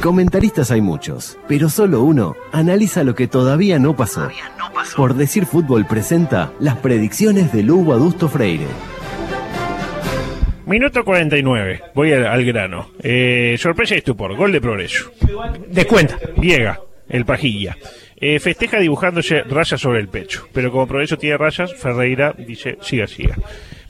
Comentaristas hay muchos, pero solo uno analiza lo que todavía no pasó. Por decir fútbol presenta las predicciones de Lugo Adusto Freire. Minuto 49. Voy al, al grano. Eh, sorpresa y estupor. Gol de progreso. Descuenta. Viega, el pajilla. Eh, festeja dibujándose rayas sobre el pecho. Pero como progreso tiene rayas, Ferreira dice siga, siga.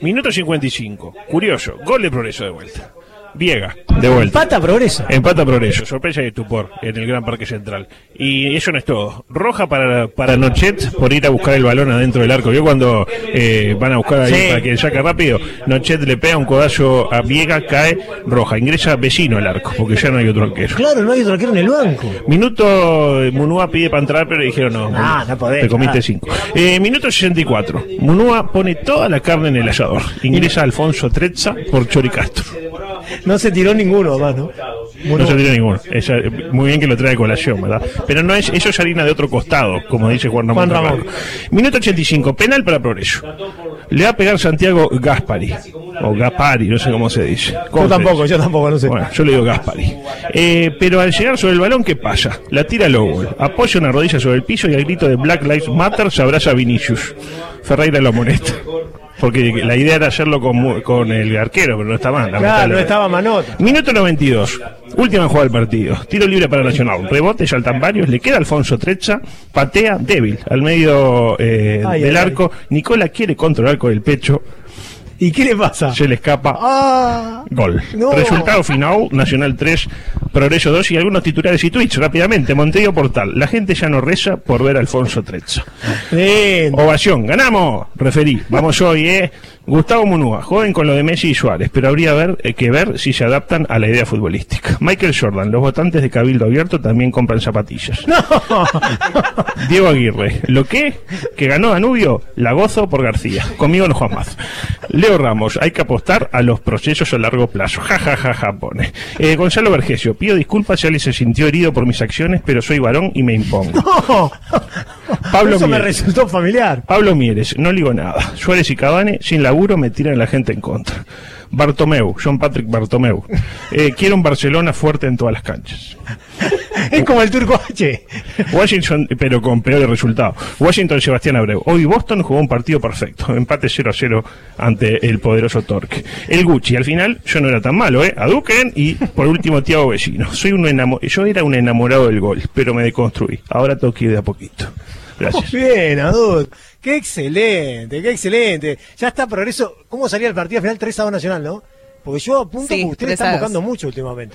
Minuto 55. Curioso. Gol de progreso de vuelta. Viega, de vuelta. Empata progreso. Empata progreso, sorpresa y estupor en el Gran Parque Central. Y eso no es todo. Roja para, para Nochet por ir a buscar el balón adentro del arco. ¿Vio cuando eh, van a buscar ahí Sí. para que saque rápido? Nochet le pega un codazo a Viega, cae roja. Ingresa vecino al arco, porque ya no hay otro arquero. Claro, no hay otro arquero en el banco. Minuto, Munúa pide para entrar, pero le dijeron no. Ah, no podés, Te comiste ah. cinco. Eh, minuto 64. Munúa pone toda la carne en el asador. Ingresa Alfonso Trezza por Choricastro. No se tiró ninguno, además, ¿no? No se tira ninguno. Muy bien que lo trae de colación, ¿verdad? Pero no es, eso es harina de otro costado, como dice Juan Ramón. Juan Ramón. Minuto 85, penal para Progreso. Le va a pegar Santiago Gaspari. O Gaspari, no sé cómo se dice. ¿Cómo Yo tampoco, yo tampoco, no sé. Bueno, yo le digo Gaspari. Eh, pero al llegar sobre el balón, ¿qué pasa? La tira Lowell, apoya una rodilla sobre el piso y al grito de Black Lives Matter se abraza a Vinicius. Ferreira lo amonesta. Porque la idea era hacerlo con, con el arquero, pero no está mal. Claro, no estaba Manota. Minuto 92. Última jugada del partido. Tiro libre para Nacional. Rebote, saltan varios. Le queda Alfonso Trecha. Patea débil al medio eh, Ay, del ay, arco. Nicola quiere controlar con el pecho. ¿Y qué le pasa? Se le escapa. Ah, Gol. No. Resultado final, Nacional 3, Progreso 2 y algunos titulares y tweets rápidamente. Montevideo Portal. La gente ya no reza por ver a Alfonso lindo. Ovación, ganamos, referí. Vamos hoy, eh. Gustavo Munúa, joven con lo de Messi y Suárez, pero habría ver- eh, que ver si se adaptan a la idea futbolística. Michael Jordan, los votantes de Cabildo Abierto también compran zapatillas. Diego Aguirre, ¿lo qué? Que ganó Danubio, la gozo por García. Conmigo no Juan más. Leo Ramos, hay que apostar a los procesos a largo plazo. Ja, ja, ja, ja, pone. Eh, Gonzalo Vergesio, pido disculpas si alguien se sintió herido por mis acciones, pero soy varón y me impongo. No. Pablo Eso me resultó familiar. Pablo Mieres, no digo nada. Suárez y Cavani, sin laburo, me tiran la gente en contra. Bartomeu, John Patrick Bartomeu. Eh, quiero un Barcelona fuerte en todas las canchas. Es como el turco H. Washington, pero con peores resultados. Washington, Sebastián Abreu. Hoy Boston jugó un partido perfecto. Empate 0 a 0 ante el poderoso Torque. El Gucci, al final, yo no era tan malo, ¿eh? A Duken y por último Tiago Vecino. Soy un enamo- yo era un enamorado del gol, pero me deconstruí. Ahora tengo que ir de a poquito. Gracias. Bien, Adud. Qué excelente, qué excelente. Ya está progreso. ¿Cómo salía el partido al final 3 a 2 Nacional, no? Porque yo apunto Sí, que ustedes 3 a están 2. buscando mucho últimamente.